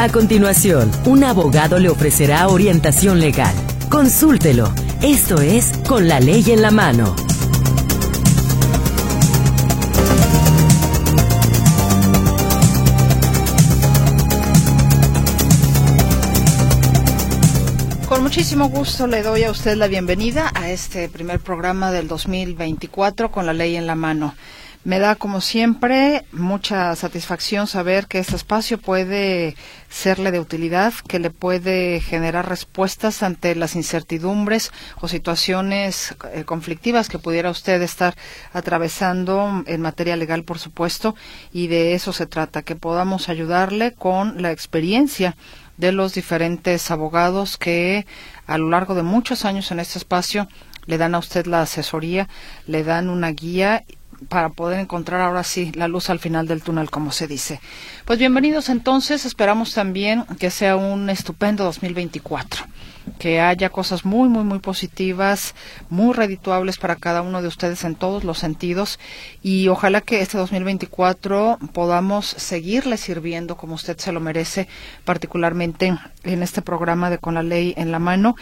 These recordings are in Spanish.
A continuación, un abogado le ofrecerá orientación legal. Consúltelo. Esto es Con la ley en la mano. Con muchísimo gusto le doy a usted la bienvenida a este primer programa del 2024 con la ley en la mano. Me da, como siempre, mucha satisfacción saber que este espacio puede serle de utilidad, que le puede generar respuestas ante las incertidumbres o situaciones eh, conflictivas que pudiera usted estar atravesando en materia legal, por supuesto, y de eso se trata, que podamos ayudarle con la experiencia de los diferentes abogados que a lo largo de muchos años en este espacio le dan a usted la asesoría, le dan una guía para poder encontrar ahora sí la luz al final del túnel, como se dice. Pues bienvenidos entonces, esperamos también que sea un estupendo 2024, que haya cosas muy, muy, muy positivas, muy redituables para cada uno de ustedes en todos los sentidos y ojalá que este 2024 podamos seguirle sirviendo como usted se lo merece, particularmente en este programa de Con la Ley en la mano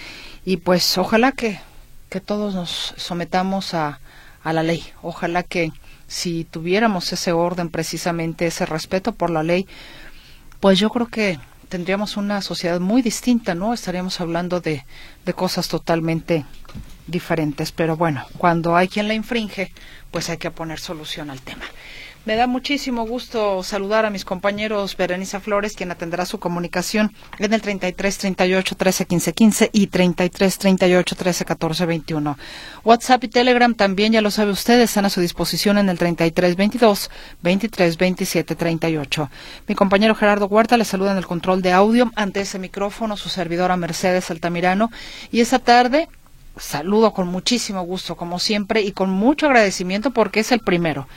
y pues ojalá que, que todos nos sometamos a a la ley. Ojalá que si tuviéramos ese orden, precisamente ese respeto por la ley, pues yo creo que tendríamos una sociedad muy distinta, ¿no? Estaríamos hablando de, de cosas totalmente diferentes. Pero bueno, cuando hay quien la infringe, pues hay que poner solución al tema. Me da muchísimo gusto saludar a mis compañeros Berenice Flores, quien atenderá su comunicación en el 33 38 13 15 15 y 33 38 13 14 21. WhatsApp y Telegram también, ya lo sabe usted, están a su disposición en el 33 22 23 27 38. Mi compañero Gerardo Huerta le saluda en el control de audio ante ese micrófono, su servidora Mercedes Altamirano. Y esta tarde saludo con muchísimo gusto, como siempre, y con mucho agradecimiento porque es el primero.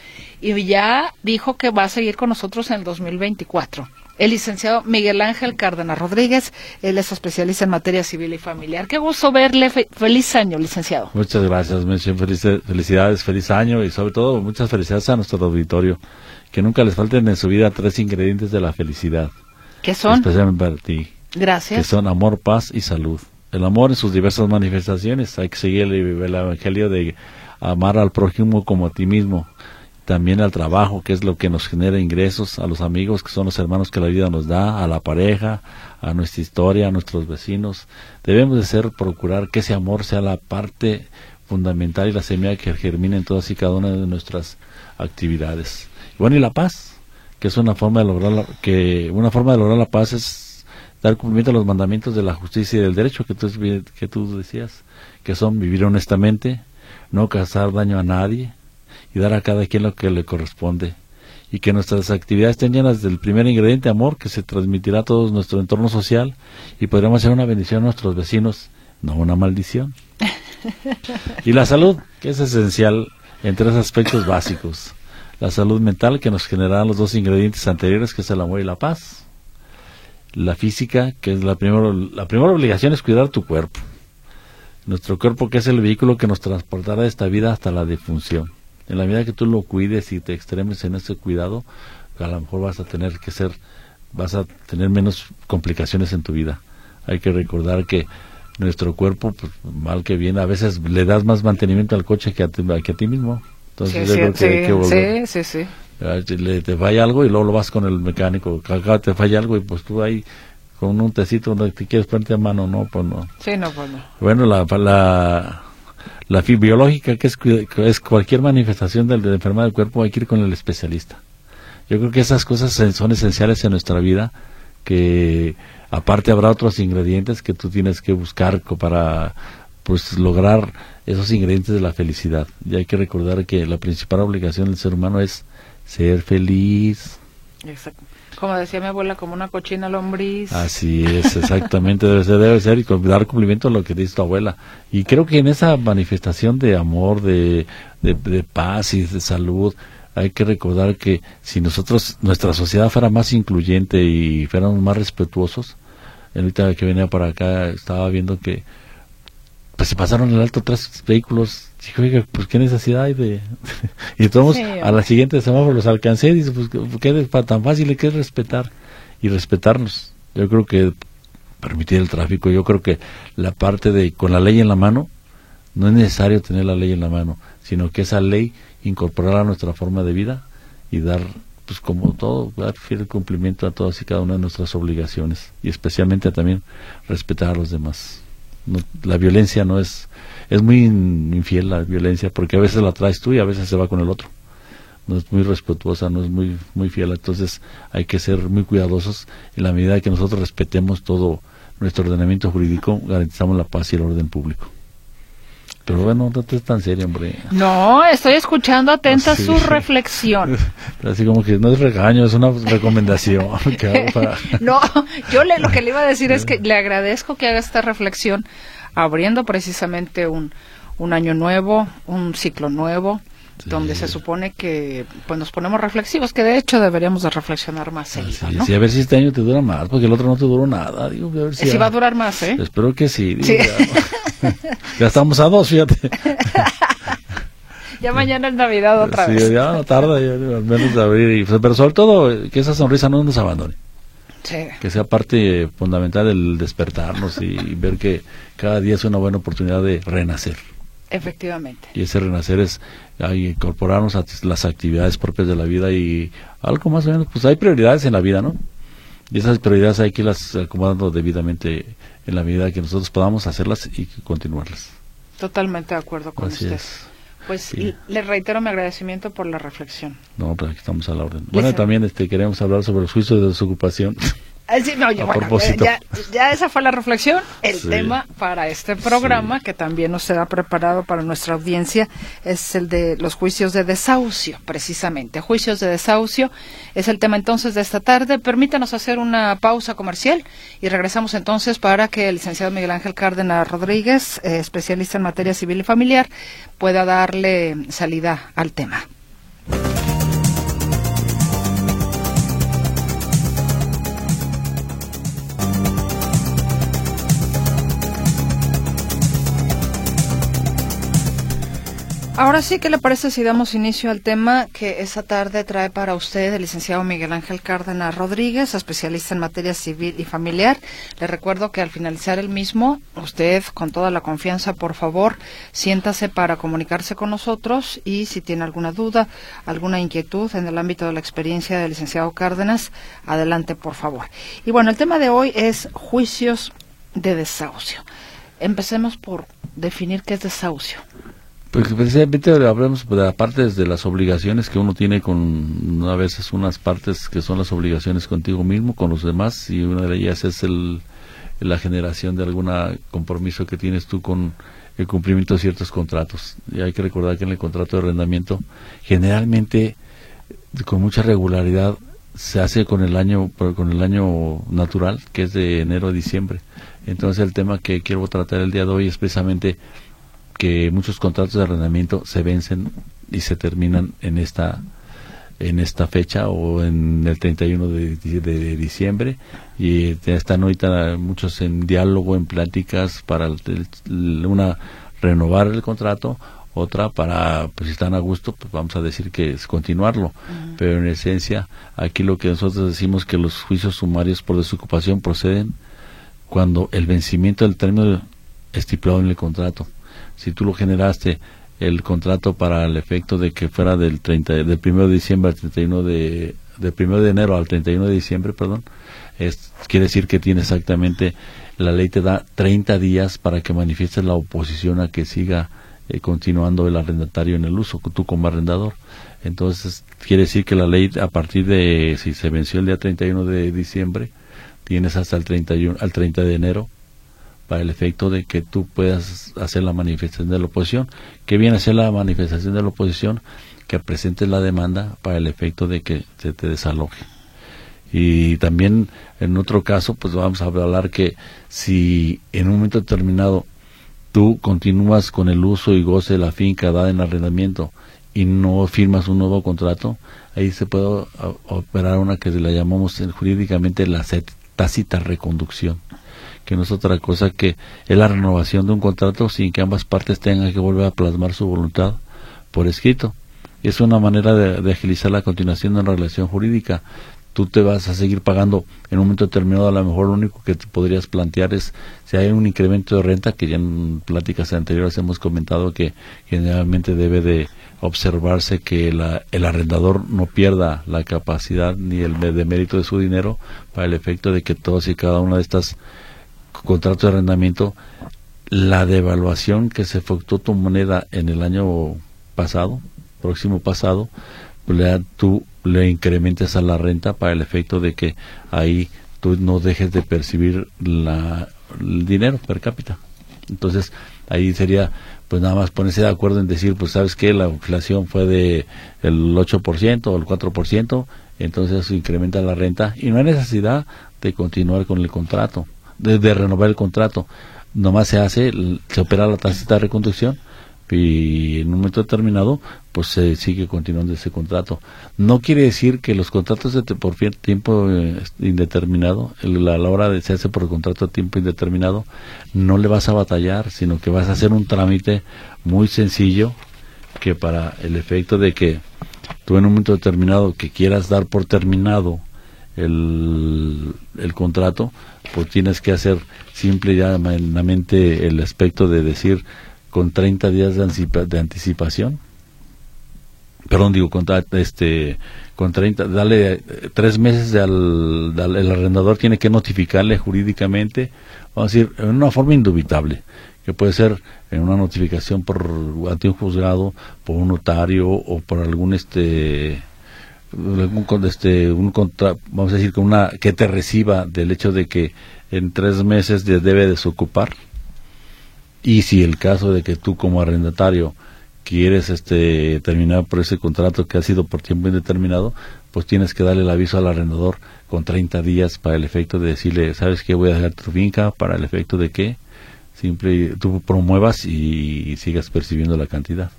Y ya dijo que va a seguir con nosotros en el 2024. El licenciado Miguel Ángel Cárdenas Rodríguez, él es especialista en materia civil y familiar. Qué gusto verle. feliz año, licenciado. Muchas gracias, felicidades, feliz año y sobre todo muchas felicidades a nuestro auditorio. Que nunca les falten en su vida tres ingredientes de la felicidad. ¿Qué son? Especialmente para ti. Gracias. Que son amor, paz y salud el amor en sus diversas manifestaciones. Hay que seguir el, el, Evangelio de amar al prójimo como a ti mismo. También al trabajo, que es lo que nos genera ingresos, a los amigos, que son los hermanos que la vida nos da, a la pareja, a nuestra historia, a nuestros vecinos. Debemos de ser, procurar que ese amor sea la parte fundamental y la semilla que germine en todas y cada una de nuestras actividades. Bueno, y la paz, que es una forma de lograr la, que una forma de lograr la paz es dar cumplimiento a los mandamientos de la justicia y del derecho que tú, que tú decías, que son vivir honestamente, no causar daño a nadie y dar a cada quien lo que le corresponde. Y que nuestras actividades estén llenas del primer ingrediente amor que se transmitirá a todo nuestro entorno social y podremos ser una bendición a nuestros vecinos, no una maldición. y la salud, que es esencial en tres aspectos básicos. La salud mental, que nos generará los dos ingredientes anteriores, que es el amor y la paz la física, que es la primera, la primera obligación es cuidar tu cuerpo. Nuestro cuerpo que es el vehículo que nos transportará de esta vida hasta la defunción. En la medida que tú lo cuides y te extremes en ese cuidado, a lo mejor vas a tener que ser, vas a tener menos complicaciones en tu vida. Hay que recordar que nuestro cuerpo, pues, mal que bien, a veces le das más mantenimiento al coche que a ti, que a ti mismo. Entonces, sí, sí, sí, le, te falla algo y luego lo vas con el mecánico, acá te falla algo y pues tú ahí con un tecito donde te quieres ponerte a mano, no, pues no. Sí, no, pues no. Bueno, la, la, la biológica, que es, es cualquier manifestación de, de enfermedad del cuerpo, hay que ir con el especialista. Yo creo que esas cosas son esenciales en nuestra vida, que aparte habrá otros ingredientes que tú tienes que buscar para pues lograr esos ingredientes de la felicidad. Y hay que recordar que la principal obligación del ser humano es ser feliz. Exacto. Como decía mi abuela, como una cochina lombriz. Así es, exactamente, debe ser, debe ser y dar cumplimiento a lo que dice tu abuela. Y creo que en esa manifestación de amor, de, de, paz y de salud, hay que recordar que si nosotros, nuestra sociedad fuera más incluyente y fuéramos más respetuosos, ahorita que venía para acá estaba viendo que pues se pasaron el alto tres vehículos Dijo, oiga, pues qué necesidad hay de... y todos a la siguiente semáforo los alcancé y dice, pues qué tan fácil que es respetar y respetarnos. Yo creo que permitir el tráfico, yo creo que la parte de con la ley en la mano, no es necesario tener la ley en la mano, sino que esa ley incorporarla a nuestra forma de vida y dar, pues como todo, dar fiel cumplimiento a todas y cada una de nuestras obligaciones y especialmente también respetar a los demás. La violencia no es, es muy infiel la violencia porque a veces la traes tú y a veces se va con el otro. No es muy respetuosa, no es muy, muy fiel. Entonces hay que ser muy cuidadosos en la medida que nosotros respetemos todo nuestro ordenamiento jurídico, garantizamos la paz y el orden público. Pero bueno, no es tan serio, hombre. No, estoy escuchando atenta su reflexión. Así como que no es regaño, es una recomendación. no, yo le, lo que le iba a decir es que le agradezco que haga esta reflexión abriendo precisamente un, un año nuevo, un ciclo nuevo, donde se supone que pues nos ponemos reflexivos, que de hecho deberíamos de reflexionar más seguido, Sí, a ver si este año te dura más, porque el otro no te duró nada. Digo, a ver si, va a durar más, ¿eh? Espero que sí. Ya, estamos a dos, fíjate. ya mañana es Navidad otra vez. Sí, ya no tarda, ya, al menos de abrir. pero sobre todo, que esa sonrisa no nos abandone. Sí. Que sea parte fundamental el despertarnos y ver que cada día es una buena oportunidad de renacer. Efectivamente. Y ese renacer es incorporarnos a las actividades propias de la vida y algo más o menos, pues hay prioridades en la vida, ¿no? Y esas prioridades hay que las acomodando debidamente en la medida que nosotros podamos hacerlas y continuarlas. Totalmente de acuerdo con usted. Pues le reitero mi agradecimiento por la reflexión. No, pues aquí estamos a la orden. Bueno, también este, queremos hablar sobre los juicios de desocupación. Ah, ya, ya, esa fue la reflexión. El tema para este programa, que también nos será preparado para nuestra audiencia, es el de los juicios de desahucio, precisamente. Juicios de desahucio es el tema entonces de esta tarde. Permítanos hacer una pausa comercial y regresamos entonces para que el licenciado Miguel Ángel Cárdenas Rodríguez, eh, especialista en materia civil y familiar, pueda darle salida al tema. Ahora sí, ¿qué le parece si damos inicio al tema que esta tarde trae para usted el licenciado Miguel Ángel Cárdenas Rodríguez, especialista en materia civil y familiar? Le recuerdo que al finalizar el mismo, usted, con toda la confianza, por favor, siéntase para comunicarse con nosotros y si tiene alguna duda, alguna inquietud en el ámbito de la experiencia del licenciado Cárdenas, adelante, por favor. Y bueno, el tema de hoy es juicios de desahucio. Empecemos por definir qué es desahucio. Pues precisamente hablamos de las partes de las obligaciones que uno tiene con a veces unas partes que son las obligaciones contigo mismo, con los demás, y una de ellas es el, la generación de algún compromiso que tienes tú con el cumplimiento de ciertos contratos. Y hay que recordar que en el contrato de arrendamiento generalmente con mucha regularidad se hace con el año con el año natural, que es de enero a diciembre. Entonces el tema que quiero tratar el día de hoy es precisamente que muchos contratos de arrendamiento se vencen y se terminan en esta en esta fecha o en el 31 de, de, diciembre. Y están ahorita muchos en diálogo, en pláticas para una renovar el contrato, otra para, pues si están a gusto, pues vamos a decir que es continuarlo. Pero en esencia, aquí lo que nosotros decimos que los juicios sumarios por desocupación proceden cuando el vencimiento del término estipulado en el contrato si tú lo generaste el contrato para el efecto de que fuera del 30 del 1 de diciembre al 31 de del 1 de enero al 31 de diciembre, perdón, es, quiere decir que tiene exactamente la ley te da 30 días para que manifiestes la oposición a que siga eh, continuando el arrendatario en el uso, tú como arrendador. Entonces, quiere decir que la ley a partir de si se venció el día 31 de diciembre, tienes hasta el 31 al 30 de enero para el efecto de que tú puedas hacer la manifestación de la oposición. ¿Qué viene a ser la manifestación de la oposición? Que presentes la demanda para el efecto de que se te desaloje. Y también en otro caso, pues vamos a hablar que si en un momento determinado tú continúas con el uso y goce de la finca dada en arrendamiento y no firmas un nuevo contrato, ahí se puede operar una que la llamamos jurídicamente la tácita reconducción que no es otra cosa que es la renovación de un contrato sin que ambas partes tengan que volver a plasmar su voluntad por escrito. Es una manera de, agilizar la continuación de una relación jurídica. tú te vas a seguir pagando en un momento determinado. A lo mejor lo único que te podrías plantear es si hay un incremento de renta, que ya en pláticas anteriores hemos comentado que generalmente debe de observarse que el arrendador no pierda la capacidad ni el de mérito de su dinero para el efecto de que todos y cada una de estas contratos de arrendamiento, la devaluación que se efectuó tu moneda en el año pasado, próximo pasado, pues le, tú le incrementes a la renta para el efecto de que ahí tú no dejes de percibir la, el dinero per cápita. Entonces, ahí sería pues nada más ponerse de acuerdo en decir, pues sabes que la inflación fue de el 8% o el 4%, entonces incrementa la renta y no hay necesidad de continuar con el contrato, de, renovar el contrato. Nomás se hace, se opera la tasa de reconstrucción y en un momento determinado pues se sigue continuando ese contrato. No quiere decir que los contratos de por tiempo eh, indeterminado, a la hora de se hace por contrato a tiempo indeterminado, no le vas a batallar, sino que vas a hacer un trámite muy sencillo que para el efecto de que tú en un momento determinado que quieras dar por terminado el, el contrato, pues tienes que hacer simple y llanamente el aspecto de decir con 30 días de, de anticipación. Perdón, digo, con, este, con 30, dale eh, tres meses al, el arrendador tiene que notificarle jurídicamente, vamos a decir, en una forma indubitable, que puede ser en una notificación por ante un juzgado, por un notario o por algún este algún este un contra, vamos a decir que una que te reciba del hecho de que en tres meses debe desocupar y si el caso de que tú como arrendatario quieres este terminar por ese contrato que ha sido por tiempo indeterminado, pues tienes que darle el aviso al arrendador con 30 días para el efecto de decirle, ¿sabes qué? Voy a dejar tu finca para el efecto de que siempre tú promuevas y, sigas percibiendo la cantidad.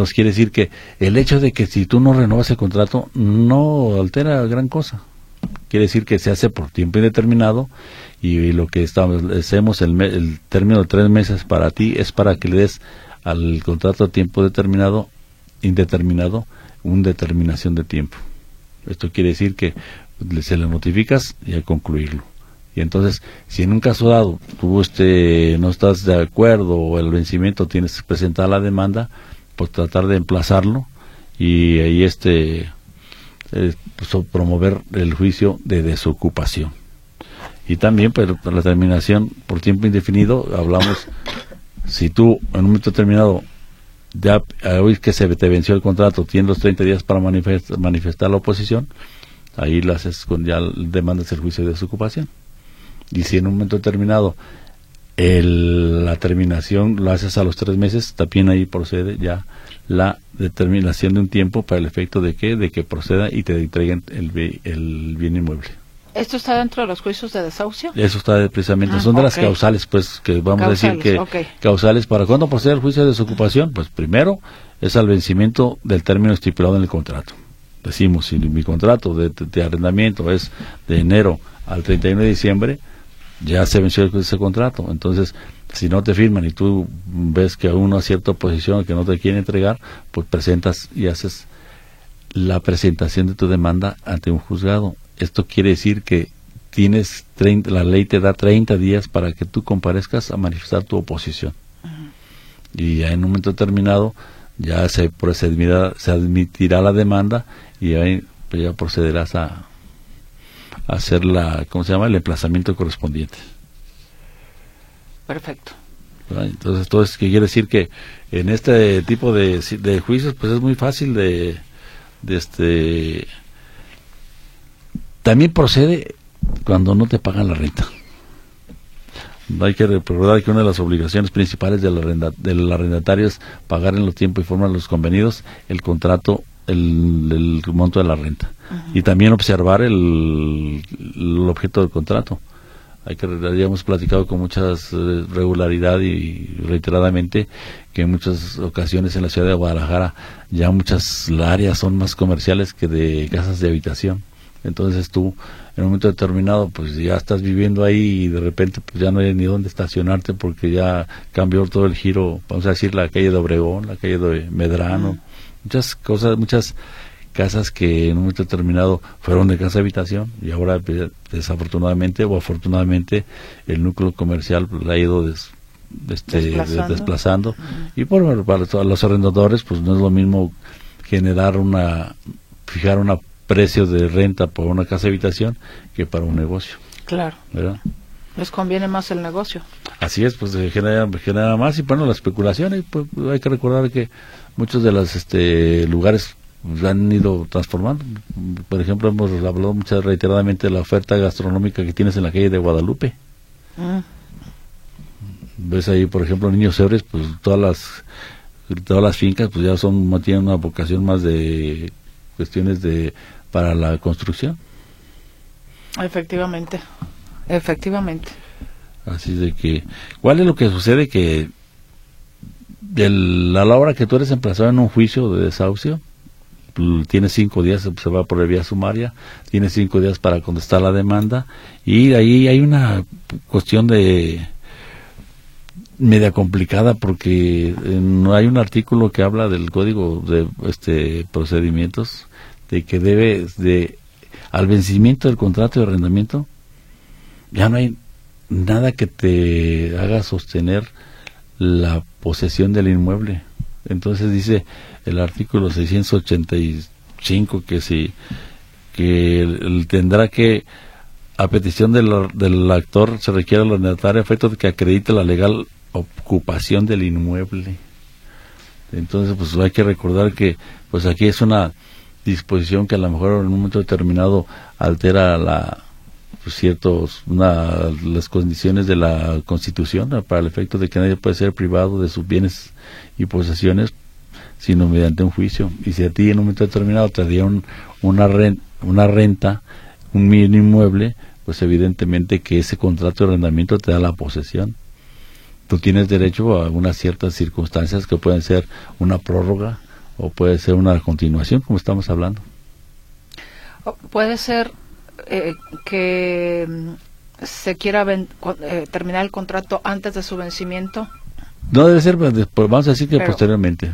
Entonces quiere decir que el hecho de que si tú no renovas el contrato no altera gran cosa. Quiere decir que se hace por tiempo indeterminado y lo que establecemos el, el término de tres meses para ti es para que le des al contrato a tiempo determinado, indeterminado, una determinación de tiempo. Esto quiere decir que se le notificas y a concluirlo. Y entonces, si en un caso dado tú este, no estás de acuerdo o el vencimiento tienes que presentar la demanda, pues tratar de emplazarlo y ahí este eh, promover el juicio de desocupación. Y también, pues, la terminación por tiempo indefinido, hablamos, si tú en un momento determinado, ya hoy que se te venció el contrato, tienes los 30 días para manifestar, la oposición, ahí lo haces ya demandas el juicio de desocupación. Y si en un momento determinado el, la terminación lo haces a los tres meses, también ahí procede ya la determinación de un tiempo para el efecto de que, de que proceda y te entreguen el, el bien inmueble. ¿Esto está dentro de los juicios de desahucio? Eso está precisamente, ah, son de las causales, pues, que vamos a decir que causales para cuándo procede el juicio de desocupación, pues primero es al vencimiento del término estipulado en el contrato. Decimos, si mi contrato de, arrendamiento es de enero al 31 de diciembre, ya se venció ese contrato. Entonces, si no te firman y tú ves que aún no hay cierta oposición que no te quiere entregar, pues presentas y haces la presentación de tu demanda ante un juzgado esto quiere decir que tienes 30, la ley te da 30 días para que tú comparezcas a manifestar tu oposición. Y ya en un momento determinado ya se procederá, se admitirá la demanda y ahí pues ya procederás a, hacer la, ¿cómo se llama? El emplazamiento correspondiente. Perfecto. Entonces, entonces ¿qué quiere decir que en este tipo de, de juicios pues es muy fácil de, de este también procede cuando no te pagan la renta. Hay que recordar que una de las obligaciones principales del, arrendatario es pagar en los tiempos y forma los convenidos el contrato, el, monto de la renta. Y también observar el, objeto del contrato. Hay que, ya hemos platicado con mucha eh, regularidad y reiteradamente que en muchas ocasiones en la ciudad de Guadalajara ya muchas áreas son más comerciales que de casas de habitación entonces tú en un momento determinado pues ya estás viviendo ahí y de repente pues ya no hay ni dónde estacionarte porque ya cambió todo el giro, vamos a decir la calle de Obregón, la calle de Medrano, muchas cosas, muchas casas que en un momento determinado fueron de casa habitación y ahora desafortunadamente o afortunadamente el núcleo comercial la ha ido este, desplazando, y por para los arrendadores pues no es lo mismo generar una fijar un precio de renta por una casa habitación que para un negocio claro. ¿verdad? les conviene más el negocio. Así es pues se genera, genera más y bueno la especulación y pues hay que recordar que muchos de los este lugares han ido transformando. Por ejemplo, hemos hablado muchas reiteradamente de la oferta gastronómica que tienes en la calle de Guadalupe. Mm. Ves ahí, por ejemplo, Niños Hebres, pues todas las todas las fincas pues ya son tienen una vocación más de cuestiones de para la construcción. Efectivamente. Efectivamente. Así de que ¿cuál es lo que sucede que a la hora que tú eres emplazado en un juicio de desahucio, tiene cinco días, se va por vía sumaria, tiene cinco días para contestar la demanda y ahí hay una cuestión de media complicada porque no hay un artículo que habla del código de este procedimientos de que debe de al vencimiento del contrato de arrendamiento ya no hay nada que te haga sostener la posesión del inmueble. Entonces dice el artículo 685 que si que tendrá que a petición del, del actor se requiere la arrendatario efecto de que acredite la legal ocupación del inmueble. Entonces, pues hay que recordar que pues aquí es una disposición que a lo mejor en un momento determinado altera la pues, ciertos una, las condiciones de la Constitución para el efecto de que nadie puede ser privado de sus bienes y posesiones sino mediante un juicio. Y si a ti en un momento determinado te dieron una, renta, un bien inmueble, pues evidentemente que ese contrato de arrendamiento te da la posesión. Tú tienes derecho a unas ciertas circunstancias que pueden ser una prórroga o puede ser una continuación, como estamos hablando. Puede ser eh, que mm, se quiera eh, terminar el contrato antes de su vencimiento? No debe ser, pues, vamos a decir que posteriormente.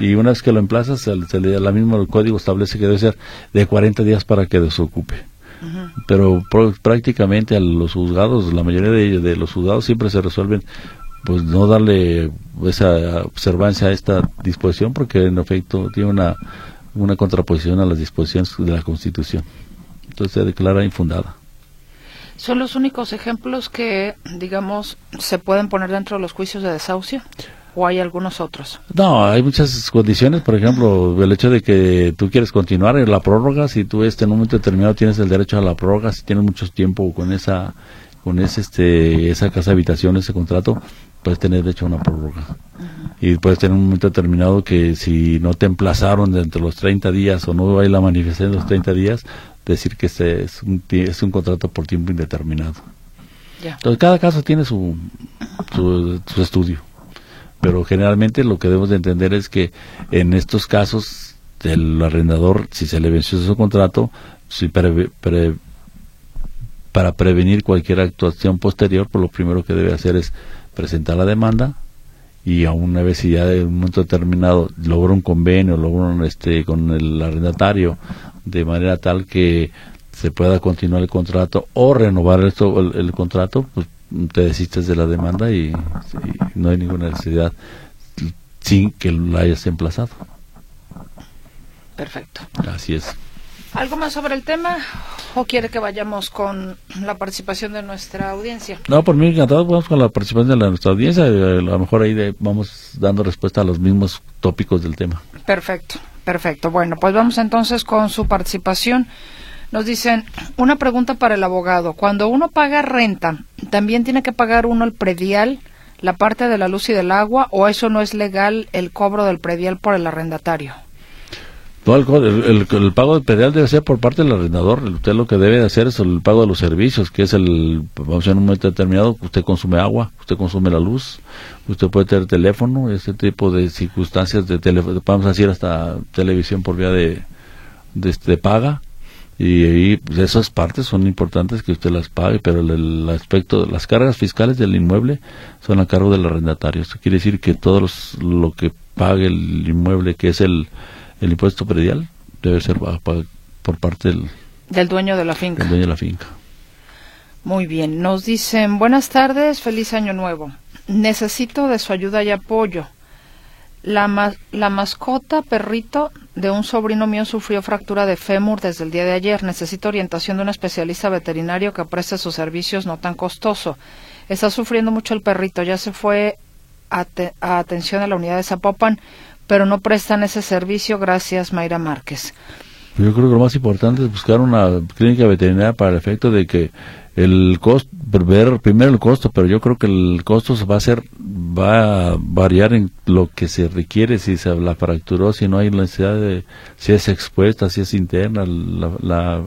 Y una vez que lo emplazas, la misma el código establece que debe ser de 40 días para que desocupe. Pero prácticamente a los juzgados, la mayoría de, de los juzgados siempre se resuelven pues no darle esa observancia a esta disposición porque en efecto tiene una, una contraposición a las disposiciones de la Constitución entonces se declara infundada. ¿Son los únicos ejemplos que, digamos, se pueden poner dentro de los juicios de desahucio? ¿O hay algunos otros? No, hay muchas condiciones. Por ejemplo, el hecho de que tú quieres continuar en la prórroga, si tú este, en un momento determinado tienes el derecho a la prórroga, si tienes mucho tiempo con esa con ese, este, esa casa habitación, ese contrato, puedes tener derecho a una prórroga. Y puedes tener un momento determinado que si no te emplazaron dentro de los 30 días o no hay la manifestación de los 30 días, decir que este es un, es un contrato por tiempo indeterminado. Entonces, cada caso tiene su, su, estudio. Pero generalmente lo que debemos de entender es que en estos casos el arrendador, si se le venció su contrato, si para prevenir cualquier actuación posterior, pues lo primero que debe hacer es presentar la demanda y a una vez si ya de un momento determinado logra un convenio, logra este con el arrendatario de manera tal que se pueda continuar el contrato o renovar esto, el, contrato, pues te desistes de la demanda y, no hay ninguna necesidad sin que lo hayas emplazado. Perfecto. Así es. ¿Algo más sobre el tema o quiere que vayamos con la participación de nuestra audiencia? No, por mí encantado, vamos con la participación de nuestra audiencia. A lo mejor ahí vamos dando respuesta a los mismos tópicos del tema. Perfecto. Perfecto. Bueno, pues vamos entonces con su participación. Nos dicen, una pregunta para el abogado. Cuando uno paga renta, ¿también tiene que pagar uno el predial, la parte de la luz y del agua, o eso no es legal el cobro del predial por el arrendatario? El, pago del predial debe ser por parte del arrendador. Usted lo que debe hacer es el pago de los servicios, que es el, vamos a en un momento determinado, usted consume agua, usted consume la luz, usted puede tener teléfono, ese tipo de circunstancias de teléfono, vamos a decir hasta televisión por vía de, de, paga. Y, ahí pues, esas partes son importantes que usted las pague, pero el, aspecto, las cargas fiscales del inmueble son a cargo del arrendatario. Esto quiere decir que todo lo que pague el inmueble, que es el, el impuesto predial debe ser por parte del, del dueño de la finca. Del dueño de la finca. Muy bien, nos dicen buenas tardes, feliz año nuevo. Necesito de su ayuda y apoyo. La, la mascota perrito de un sobrino mío sufrió fractura de fémur desde el día de ayer. Necesito orientación de un especialista veterinario que preste sus servicios no tan costoso. Está sufriendo mucho el perrito. Ya se fue a, a atención a la unidad de Zapopan, pero no prestan ese servicio. Gracias, Mayra Márquez. Yo creo que lo más importante es buscar una clínica veterinaria para el efecto de que el costo, ver primero el costo, pero yo creo que el costo va a ser, va a variar en lo que se requiere, si se la fracturó, si no hay necesidad de, si es expuesta, si es interna, la, la,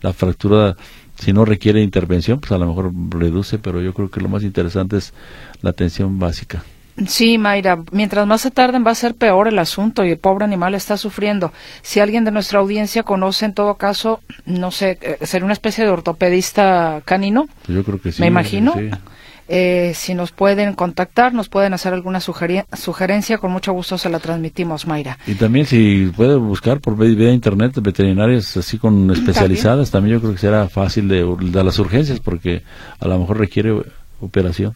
la fractura, si no requiere intervención, pues a lo mejor reduce, pero yo creo que lo más interesante es la atención básica. Sí, Mayra, mientras más se tarden va a ser peor el asunto y el pobre animal está sufriendo. Si alguien de nuestra audiencia conoce, en todo caso, no sé, eh, ser una especie de ortopedista canino. Yo creo que sí. Me imagino. Eh, si nos pueden contactar, nos pueden hacer alguna sugerencia, con mucho gusto se la transmitimos, Mayra. Y también si puede buscar por vía internet veterinarias así con especializadas, también, yo creo que será fácil de, de las urgencias porque a lo mejor requiere operación.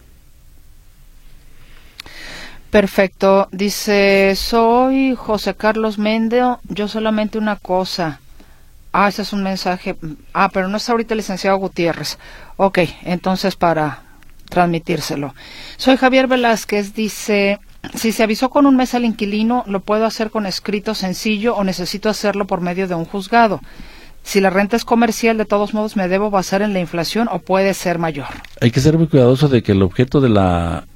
Perfecto. Dice, soy José Carlos Mendeo. Yo solamente una cosa. Ah, ese es un mensaje. Ah, pero no está ahorita el licenciado Gutiérrez. Ok, entonces para transmitírselo. Soy Javier Velázquez. Dice, si se avisó con un mes al inquilino, ¿lo puedo hacer con escrito sencillo o necesito hacerlo por medio de un juzgado? Si la renta es comercial, de todos modos, ¿me debo basar en la inflación o puede ser mayor? Hay que ser muy cuidadoso de que el objeto de la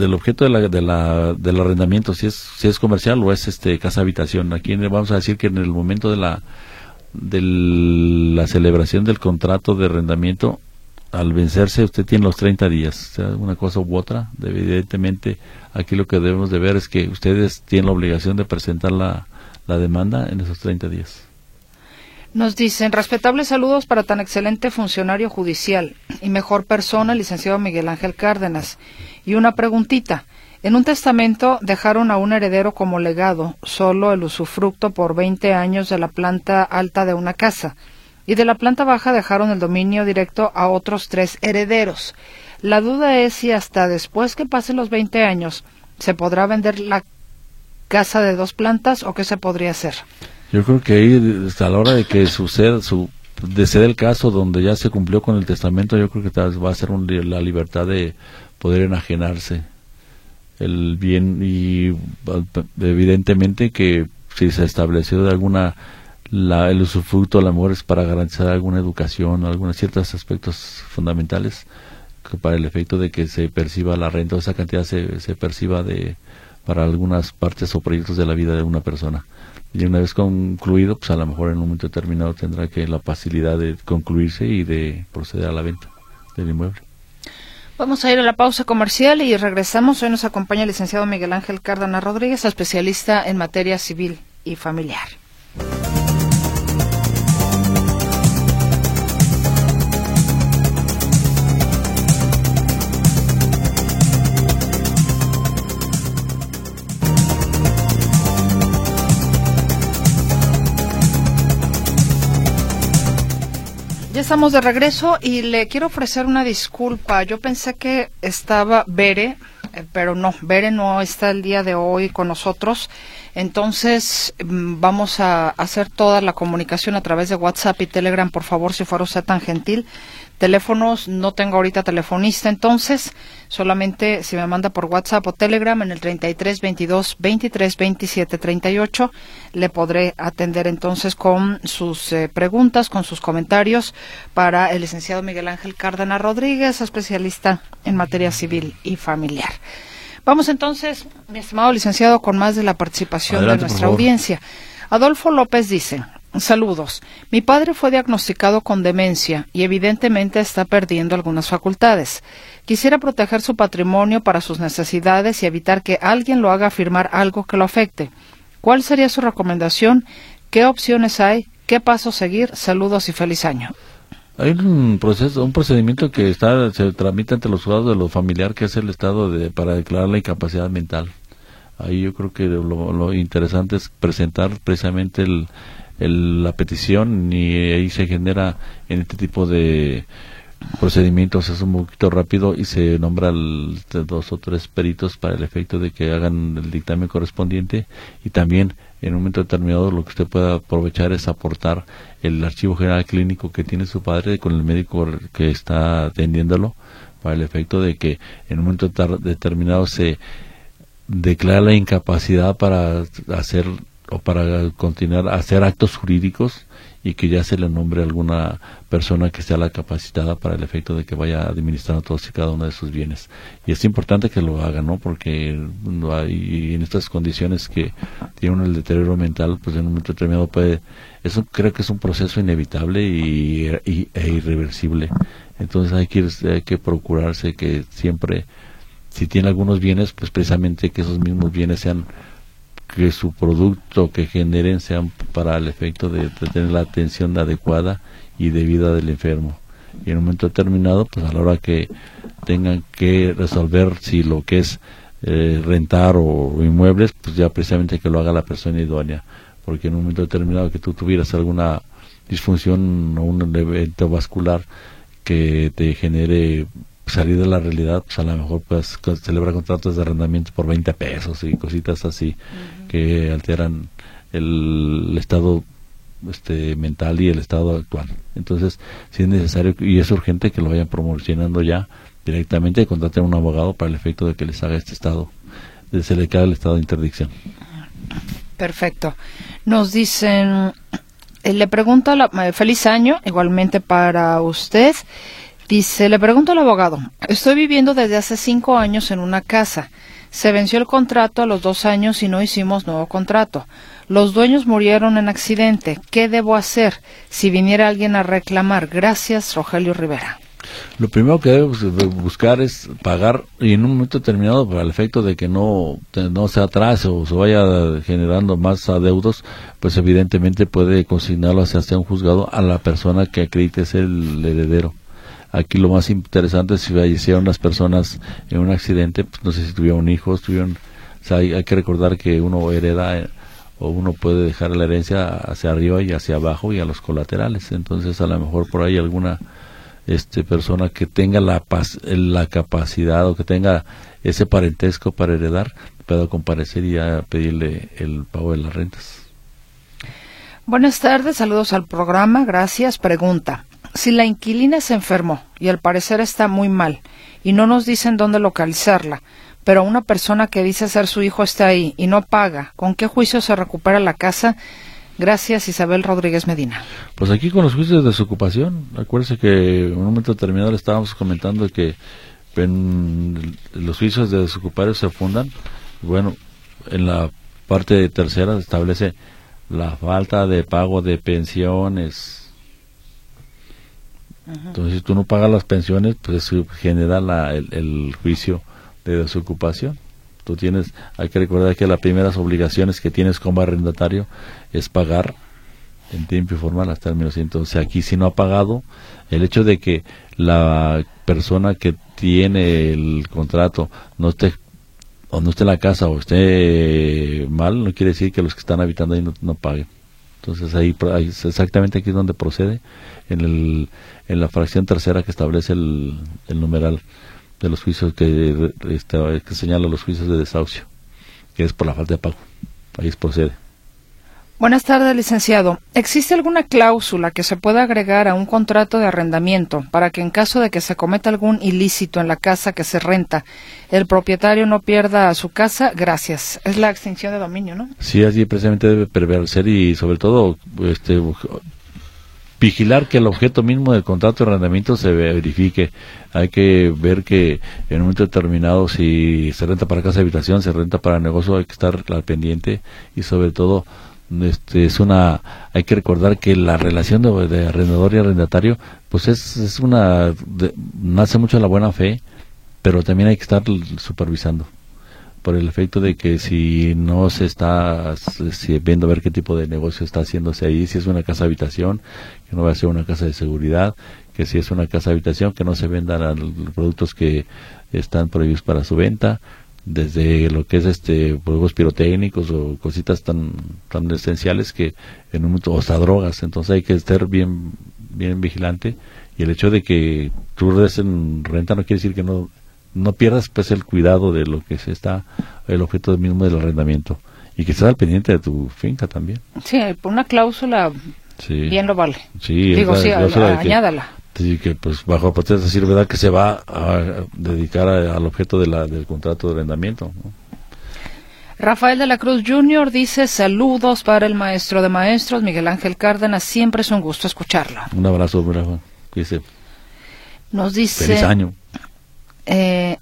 del objeto de la, de la, del arrendamiento, si es, si es comercial o es este casa habitación. Aquí vamos a decir que en el momento de la, de la celebración del contrato de arrendamiento, al vencerse usted tiene los 30 días, sea una cosa u otra. Evidentemente, aquí lo que debemos de ver es que ustedes tienen la obligación de presentar la, la demanda en esos 30 días. Nos dicen, respetables saludos para tan excelente funcionario judicial y mejor persona, licenciado Miguel Ángel Cárdenas. Y una preguntita. En un testamento dejaron a un heredero como legado solo el usufructo por 20 años de la planta alta de una casa y de la planta baja dejaron el dominio directo a otros tres herederos. La duda es si hasta después que pasen los 20 años se podrá vender la casa de dos plantas o qué se podría hacer. Yo creo que ahí, hasta la hora de que suceda, su, de el caso donde ya se cumplió con el testamento, yo creo que va a ser la libertad de poder enajenarse el bien y evidentemente que si se estableció de alguna la, el usufructo de la mujer es para garantizar alguna educación, algunos ciertos aspectos fundamentales que para el efecto de que se perciba la renta o esa cantidad se, se perciba de para algunas partes o proyectos de la vida de una persona. Y una vez concluido, pues a lo mejor en un momento determinado tendrá que la facilidad de concluirse y de proceder a la venta del inmueble. Vamos a ir a la pausa comercial y regresamos. Hoy nos acompaña el licenciado Miguel Ángel Cárdana Rodríguez, especialista en materia civil y familiar. Estamos de regreso y le quiero ofrecer una disculpa. Yo pensé que estaba Bere, eh, pero no, Bere no está el día de hoy con nosotros. Entonces mm, vamos a hacer toda la comunicación a través de WhatsApp y Telegram, por favor, si fuera usted tan gentil. Teléfonos, no tengo ahorita telefonista, entonces solamente si me manda por WhatsApp o Telegram en el 33 22 23 27 38 le podré atender entonces con sus eh, preguntas, con sus comentarios para el licenciado Miguel Ángel Cárdena Rodríguez, especialista en materia civil y familiar. Vamos entonces, mi estimado licenciado, con más de la participación de nuestra audiencia. Adolfo López dice, Saludos. Mi padre fue diagnosticado con demencia y evidentemente está perdiendo algunas facultades. Quisiera proteger su patrimonio para sus necesidades y evitar que alguien lo haga firmar algo que lo afecte. ¿Cuál sería su recomendación? ¿Qué opciones hay? ¿Qué paso seguir? Saludos y feliz año. Hay un proceso, un procedimiento que está se tramita ante los juzgados de lo familiar, que es el estado de para declarar la incapacidad mental. Ahí yo creo que lo interesante es presentar precisamente el, la petición y ahí se genera en este tipo de procedimientos es un poquito rápido y se nombra dos o tres peritos para el efecto de que hagan el dictamen correspondiente y también en un momento determinado lo que usted pueda aprovechar es aportar el archivo general clínico que tiene su padre con el médico que está atendiéndolo para el efecto de que en un momento determinado se declara la incapacidad para hacer o para continuar a hacer actos jurídicos y que ya se le nombre a alguna persona que sea la capacitada para el efecto de que vaya administrando todos y cada uno de sus bienes. Y es importante que lo haga, ¿no? Porque no hay, en estas condiciones que tiene el deterioro mental, pues en un momento determinado puede... Eso creo que es un proceso inevitable y, e irreversible. Entonces hay que, hay que procurarse que siempre, si tiene algunos bienes, pues precisamente que esos mismos bienes sean que su producto que generen sean para el efecto de, tener la atención adecuada y debida del enfermo. Y en un momento determinado, pues a la hora que tengan que resolver si lo que es eh, rentar o, inmuebles, pues ya precisamente que lo haga la persona idónea. Porque en un momento determinado que tú tuvieras alguna disfunción o un evento vascular que te genere salir de la realidad, pues a lo mejor puedes celebrar contratos de arrendamiento por 20 pesos y cositas así que alteran el, estado este mental y el estado actual. Entonces, si es necesario y es urgente que lo vayan promocionando ya directamente, contraten a un abogado para el efecto de que les haga este estado, de se le cae el estado de interdicción. Perfecto. Nos dicen, eh, le pregunto, la, eh, feliz año, igualmente para usted. Dice, le pregunto al abogado, estoy viviendo desde hace cinco años en una casa. Se venció el contrato a los dos años y no hicimos nuevo contrato. Los dueños murieron en accidente. ¿Qué debo hacer si viniera alguien a reclamar? Gracias, Rogelio Rivera. Lo primero que debe buscar es pagar y en un momento determinado para el efecto de que no, no se atrase o se vaya generando más adeudos, pues evidentemente puede consignarlo hacia un juzgado a la persona que acredite ser el heredero Aquí lo más interesante es si fallecieron las personas en un accidente, pues no sé si tuvieron hijos, tuvieron, o sea, hay, que recordar que uno hereda eh, o uno puede dejar la herencia hacia arriba y hacia abajo y a los colaterales. Entonces, a lo mejor por ahí alguna este persona que tenga la, la capacidad o que tenga ese parentesco para heredar, pueda comparecer y pedirle el pago de las rentas. Buenas tardes, saludos al programa, gracias. Pregunta, si la inquilina se enfermó y al parecer está muy mal y no nos dicen dónde localizarla, pero una persona que dice ser su hijo está ahí y no paga, ¿con qué juicio se recupera la casa? Gracias, Isabel Rodríguez Medina. Pues aquí con los juicios de desocupación, acuérdese que en un momento determinado le estábamos comentando que los juicios de desocupados se fundan, bueno, en la parte tercera establece la falta de pago de pensiones, entonces, si tú no pagas las pensiones, pues genera la, el, juicio de desocupación. Tú tienes, hay que recordar que las primeras obligaciones que tienes como arrendatario es pagar en tiempo y forma las términos. Entonces, aquí si no ha pagado, el hecho de que la persona que tiene el contrato no esté o no esté en la casa o esté mal, no quiere decir que los que están habitando ahí no, paguen. Entonces ahí, ahí, exactamente aquí es donde procede en el en la fracción tercera que establece el, numeral de los juicios que, este, que señala los juicios de desahucio, que es por la falta de pago. Ahí procede. Buenas tardes, licenciado. ¿Existe alguna cláusula que se pueda agregar a un contrato de arrendamiento para que en caso de que se cometa algún ilícito en la casa que se renta, el propietario no pierda su casa? Gracias. Es la extinción de dominio, ¿no? Sí, así precisamente debe prevalecer y sobre todo este, vigilar que el objeto mismo del contrato de arrendamiento se verifique. Hay que ver que en un momento determinado, si se renta para casa de habitación, se renta para negocio, hay que estar al pendiente y sobre todo este es una hay que recordar que la relación de, arrendador y arrendatario pues es, es una nace mucho de la buena fe pero también hay que estar supervisando por el efecto de que si no se está viendo a ver qué tipo de negocio está haciéndose ahí, si es una casa habitación, que no va a ser una casa de seguridad, que si es una casa habitación, que no se vendan los productos que están prohibidos para su venta. desde lo que es este juegos pirotécnicos o cositas tan tan esenciales que en un o hasta drogas entonces hay que estar bien bien vigilante y el hecho de que tú des en renta no quiere decir que no no pierdas pues el cuidado de lo que se está el objeto mismo del arrendamiento y que estés al pendiente de tu finca también sí una cláusula bien lo vale sí digo sí añádala Sí, que pues bajo protesta decir verdad que se va a dedicar al objeto de la, del contrato de arrendamiento. Rafael de la Cruz Jr. dice saludos para el maestro de maestros, Miguel Ángel Cárdenas. Siempre es un gusto escucharlo. Un abrazo, bravo. Dice, nos dice... Feliz año. Eh,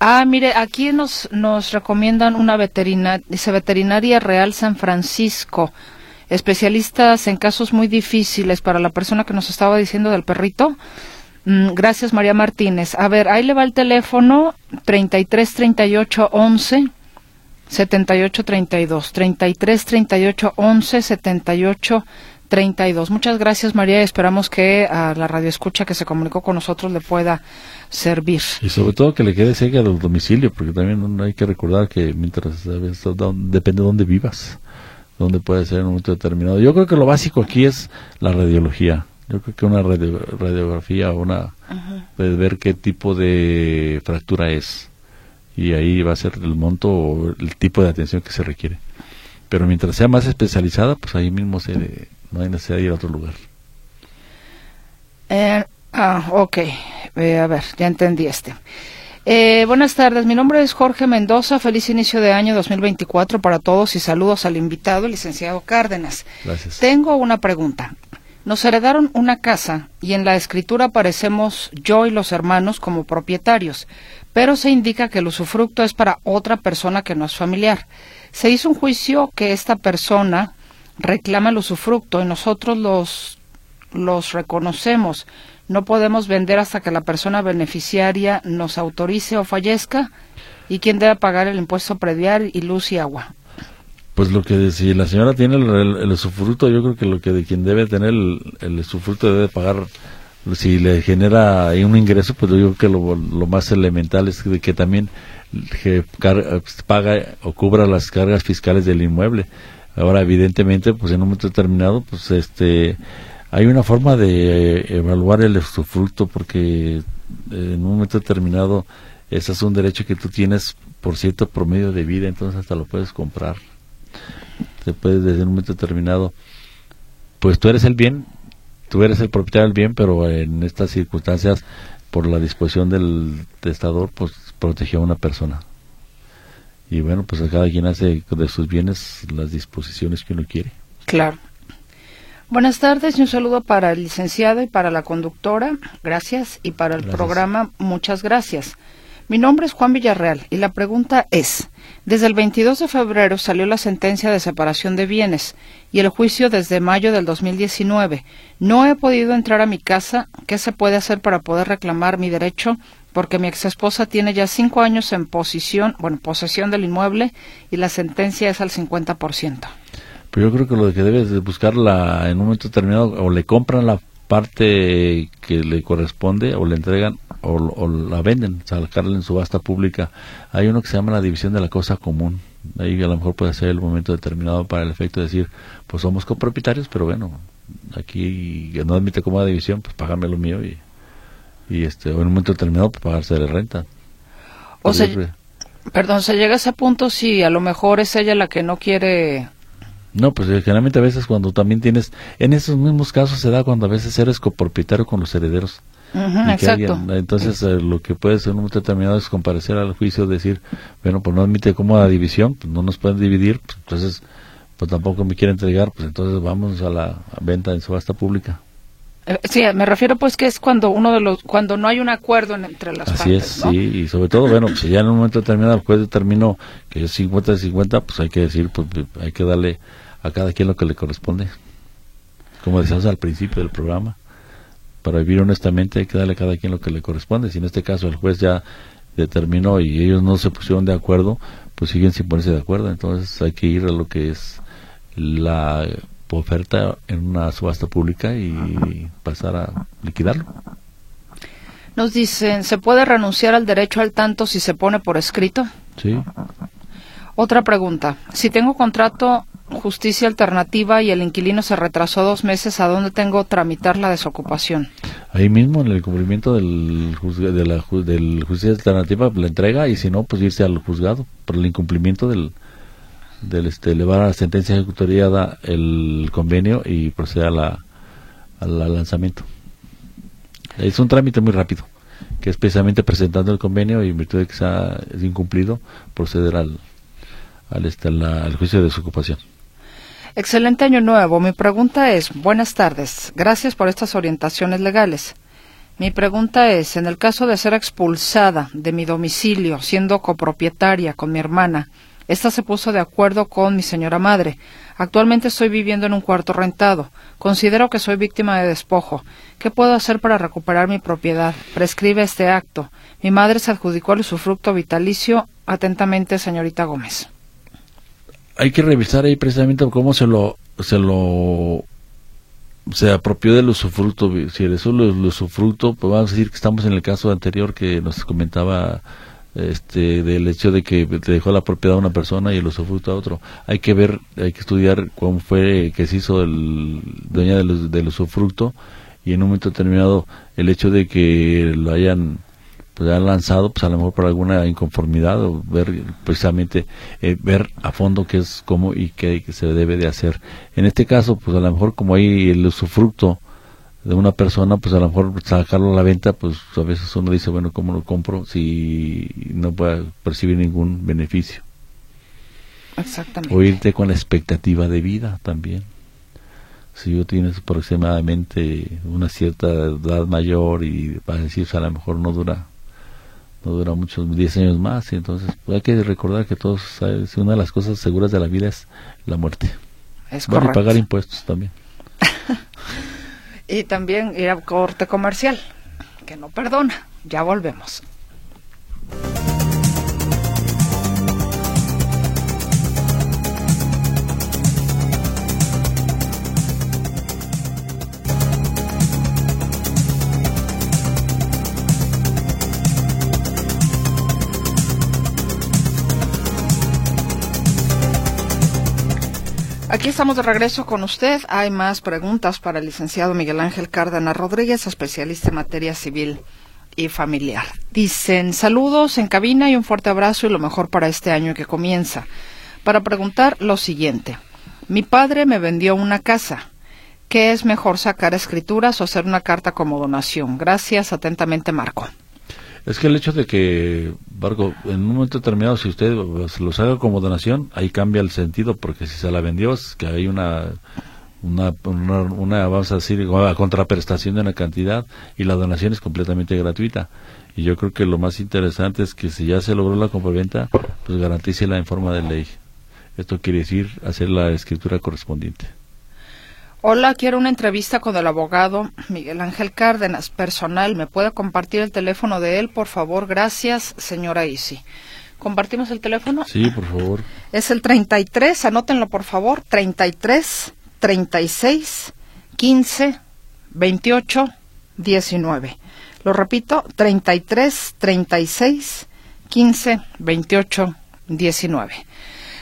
ah, mire, aquí nos, nos recomiendan una veterinaria, dice Veterinaria Real San Francisco especialistas en casos muy difíciles para la persona que nos estaba diciendo del perrito. Mm, gracias, María Martínez. A ver, ahí le va el teléfono 33 38 11 78 32. 33 38 11 78 32. Muchas gracias, María. Esperamos que a la radio escucha que se comunicó con nosotros le pueda servir. Y sobre todo que le quede cerca del domicilio, porque también hay que recordar que mientras depende de dónde vivas donde puede ser en un momento determinado. Yo creo que lo básico aquí es la radiología. Yo creo que una radiografía, una de ver qué tipo de fractura es y ahí va a ser el monto o el tipo de atención que se requiere. Pero mientras sea más especializada, pues ahí mismo se, no hay necesidad de ir a otro lugar. Eh, ah, ok. Eh, a ver, ya entendí este. Eh, buenas tardes, mi nombre es Jorge Mendoza. Feliz inicio de año 2024 para todos y saludos al invitado, licenciado Cárdenas. Gracias. Tengo una pregunta. Nos heredaron una casa y en la escritura aparecemos yo y los hermanos como propietarios, pero se indica que el usufructo es para otra persona que no es familiar. Se hizo un juicio que esta persona reclama el usufructo y nosotros los, los reconocemos no podemos vender hasta que la persona beneficiaria nos autorice o fallezca y quién debe pagar el impuesto predial y luz y agua. Pues lo que si la señora tiene el, el, usufructo, yo creo que lo que de quien debe tener el, el usufructo debe pagar si le genera un ingreso, pues yo creo que lo, lo más elemental es que, que también que paga o cubra las cargas fiscales del inmueble. Ahora, evidentemente, pues en un momento determinado, pues este hay una forma de eh, evaluar el usufructo porque eh, en un momento determinado ese es un derecho que tú tienes por cierto promedio de vida, entonces hasta lo puedes comprar. Te puedes desde un momento determinado, pues tú eres el bien, tú eres el propietario del bien, pero en estas circunstancias, por la disposición del testador, pues protegió a una persona. Y bueno, pues cada quien hace de sus bienes las disposiciones que uno quiere. Claro. Buenas tardes y un saludo para el licenciado y para la conductora, gracias, y para el programa, muchas gracias. Mi nombre es Juan Villarreal y la pregunta es, desde el 22 de febrero salió la sentencia de separación de bienes y el juicio desde mayo del 2019. No he podido entrar a mi casa. ¿Qué se puede hacer para poder reclamar mi derecho? Porque mi exesposa tiene ya cinco años en posición, bueno, posesión del inmueble y la sentencia es al 50%. Pero yo creo que lo que debes de buscarla en un momento determinado, o le compran la parte que le corresponde, o le entregan, o, la venden, sacarla en subasta pública. Hay uno que se llama la división de la cosa común. Ahí a lo mejor puede ser el momento determinado para el efecto de decir, pues somos copropietarios, pero bueno, aquí no admite como una división, pues págame lo mío y, y este, en un momento determinado, pues pagarse de renta. O sea, perdón, se llega a ese punto si a lo mejor es ella la que no quiere no, pues eh, generalmente a veces cuando también tienes, en esos mismos casos se da cuando a veces eres copropietario con los herederos. exacto. entonces eh, lo que puede ser un momento determinado es comparecer al juicio, decir, bueno, pues no admite cómoda división, pues no nos pueden dividir, pues, entonces pues tampoco me quiere entregar, pues entonces vamos a la venta en subasta pública. Eh, sí, me refiero pues que es cuando uno de los cuando no hay un acuerdo entre las Así partes. Así es, sí, y sobre todo, bueno, si ya en un momento determinado el juez determinó que es 50 de 50, pues hay que decir, pues hay que darle a cada quien lo que le corresponde. Como decíamos al principio del programa, para vivir honestamente hay que darle a cada quien lo que le corresponde. Si en este caso el juez ya determinó y ellos no se pusieron de acuerdo, pues siguen sin ponerse de acuerdo. Entonces hay que ir a lo que es la oferta en una subasta pública y pasar a liquidarlo. Nos dicen, ¿se puede renunciar al derecho al tanto si se pone por escrito? Sí. Otra pregunta. Si tengo contrato justicia alternativa y el inquilino se retrasó dos meses, ¿a dónde tengo tramitar la desocupación? Ahí mismo, en el cumplimiento del, de la del justicia alternativa, la entrega y si no, pues irse al juzgado por el incumplimiento del, del este, elevar a la sentencia ejecutoriada el convenio y proceder a la, al lanzamiento. Es un trámite muy rápido, que es precisamente presentando el convenio y en virtud de que se ha incumplido, proceder al, al, este, al juicio de desocupación. Excelente año nuevo. Mi pregunta es, buenas tardes. Gracias por estas orientaciones legales. Mi pregunta es, en el caso de ser expulsada de mi domicilio, siendo copropietaria con mi hermana, esta se puso de acuerdo con mi señora madre. Actualmente estoy viviendo en un cuarto rentado. Considero que soy víctima de despojo. ¿Qué puedo hacer para recuperar mi propiedad? Prescribe este acto. Mi madre se adjudicó el usufructo vitalicio. Atentamente, señorita Gómez hay que revisar ahí precisamente cómo se lo se lo se apropió del usufructo. Si el usufructo, pues vamos a decir que estamos en el caso anterior que nos comentaba este del hecho de que te dejó la propiedad a una persona y el usufructo a otro. Hay que ver, hay que estudiar cómo fue que se hizo el dueño del, usufructo y en un momento determinado el hecho de que lo hayan pues han lanzado pues a lo mejor por alguna inconformidad o ver precisamente eh, ver a fondo qué es cómo y qué se debe de hacer en este caso pues a lo mejor como hay el usufructo de una persona pues a lo mejor sacarlo a la venta pues a veces uno dice bueno cómo lo compro si no puede percibir ningún beneficio. Exactamente. O irte con la expectativa de vida también. Si yo tienes aproximadamente una cierta edad mayor y para decir a lo mejor no dura no dura muchos 10 años más y entonces hay que recordar que todos una de las cosas seguras de la vida es la muerte. Es bueno, y pagar impuestos también y también ir a corte comercial que no perdona. Ya volvemos Aquí estamos de regreso con usted. Hay más preguntas para el licenciado Miguel Ángel Cárdenas Rodríguez, especialista en materia civil y familiar. Dicen saludos en cabina y un fuerte abrazo y lo mejor para este año que comienza. Para preguntar lo siguiente. Mi padre me vendió una casa. ¿Qué es mejor sacar escrituras o hacer una carta como donación? Gracias, atentamente Marco. Es que el hecho de que, Vargo, en un momento determinado, si usted los haga como donación, ahí cambia el sentido, porque si se la vendió, es que hay una, una, una, vamos a decir, contraprestación de una cantidad y la donación es completamente gratuita. Y yo creo que lo más interesante es que si ya se logró la compraventa, pues garantícela en forma de ley. Esto quiere decir hacer la escritura correspondiente. Hola, quiero una entrevista con el abogado Miguel Ángel Cárdenas, personal. ¿Me puede compartir el teléfono de él, por favor? Gracias, señora Isi. ¿Compartimos el teléfono? Sí, por favor. Es el 33, anótenlo por favor, 33 36 15 28 19. Lo repito, 33 36 15 28 19.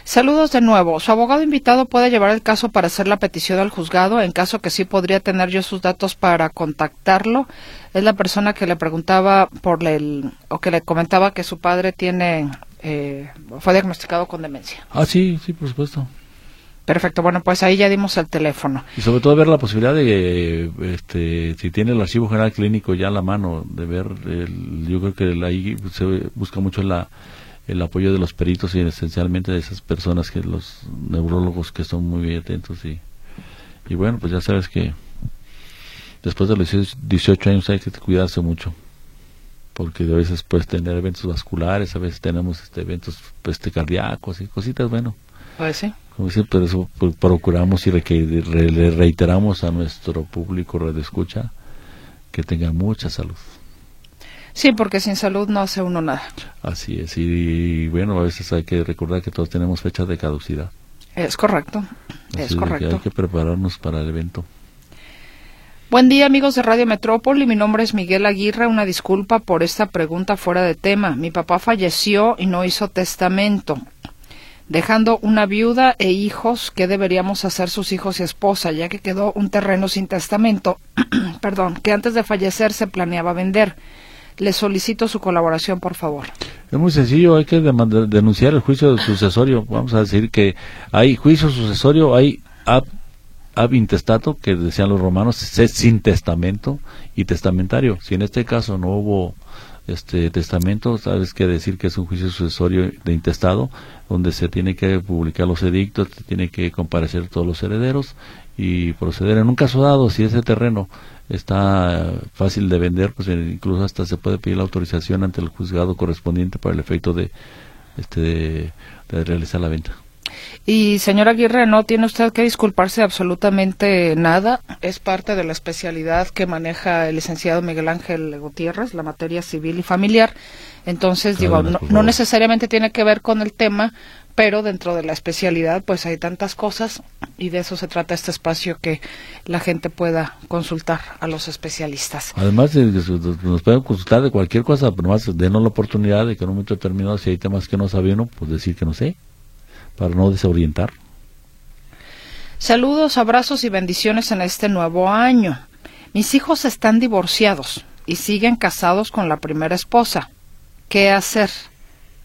Saludos de nuevo. Su abogado invitado puede llevar el caso para hacer la petición al juzgado. En caso que sí, podría tener yo sus datos para contactarlo. Es la persona que le preguntaba por el o que le comentaba que su padre tiene eh, fue diagnosticado con demencia. Ah, sí, sí, por supuesto. Perfecto, bueno, pues ahí ya dimos el teléfono. Y sobre todo ver la posibilidad de, este, si tiene el archivo general clínico ya a la mano, de ver, el, yo creo que ahí se busca mucho la, el apoyo de los peritos y esencialmente de esas personas que los neurólogos que son muy atentos y, y bueno pues ya sabes que después de los 18 años hay que cuidarse mucho porque a veces puedes tener eventos vasculares a veces tenemos este eventos pues, este cardíacos y cositas bueno. Pues sí. Como dice, por eso pues, procuramos y le reiteramos a nuestro público de escucha que tenga mucha salud Sí, porque sin salud no hace uno nada. Así es, y, bueno, a veces hay que recordar que todos tenemos fecha de caducidad. Es correcto, es correcto. hay que prepararnos para el evento. Buen día amigos de Radio Metrópoli, mi nombre es Miguel Aguirre, una disculpa por esta pregunta fuera de tema. Mi papá falleció y no hizo testamento, dejando una viuda e hijos. ¿Qué deberíamos hacer sus hijos y esposa, ya que quedó un terreno sin testamento, perdón, que antes de fallecer se planeaba vender? Le solicito su colaboración, por favor. Es muy sencillo, hay que denunciar el juicio sucesorio. Vamos a decir que hay juicio sucesorio, hay ab intestato, que decían los romanos, sin testamento y testamentario. Si en este caso no hubo este testamento, sabes que decir que es un juicio sucesorio de intestado, donde se tiene que publicar los edictos, se tiene que comparecer todos los herederos y proceder. En un caso dado, si ese terreno está fácil de vender, pues incluso hasta se puede pedir la autorización ante el juzgado correspondiente para el efecto de, este, de realizar la venta. Y señora Aguirre, no tiene usted que disculparse absolutamente nada. Es parte de la especialidad que maneja el licenciado Miguel Ángel Gutiérrez, la materia civil y familiar. Entonces, digo, no, necesariamente tiene que ver con el tema, pero dentro de la especialidad pues hay tantas cosas y de eso se trata este espacio que la gente pueda consultar a los especialistas. Además, nos pueden consultar de cualquier cosa, pero más denos la oportunidad de que en un momento determinado, si hay temas que no sabe uno, pues decir que no sé para no desorientar. Saludos, abrazos y bendiciones en este nuevo año. Mis hijos están divorciados y siguen casados con la primera esposa. ¿Qué hacer?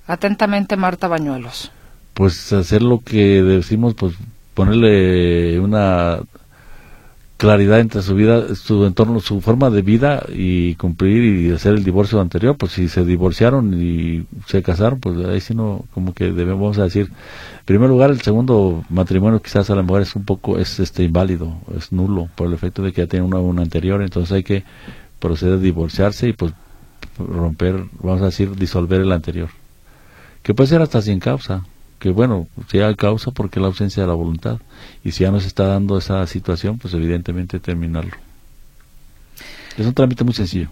Atentamente, Marta Bañuelos. Pues hacer lo que decimos, pues ponerle una claridad entre su vida, su entorno, su forma de vida y cumplir y hacer el divorcio anterior, pues si se divorciaron y se casaron, pues ahí sí no, como que debemos decir, en primer lugar, el segundo matrimonio quizás a la mujer es un poco, es este inválido, es nulo, por el efecto de que ya tiene una anterior, entonces hay que proceder a divorciarse y pues romper, vamos a decir, disolver el anterior, que puede ser hasta sin causa, que bueno, sea causa porque la ausencia de la voluntad. Y si ya nos está dando esa situación, pues evidentemente terminarlo. Es un trámite muy sencillo.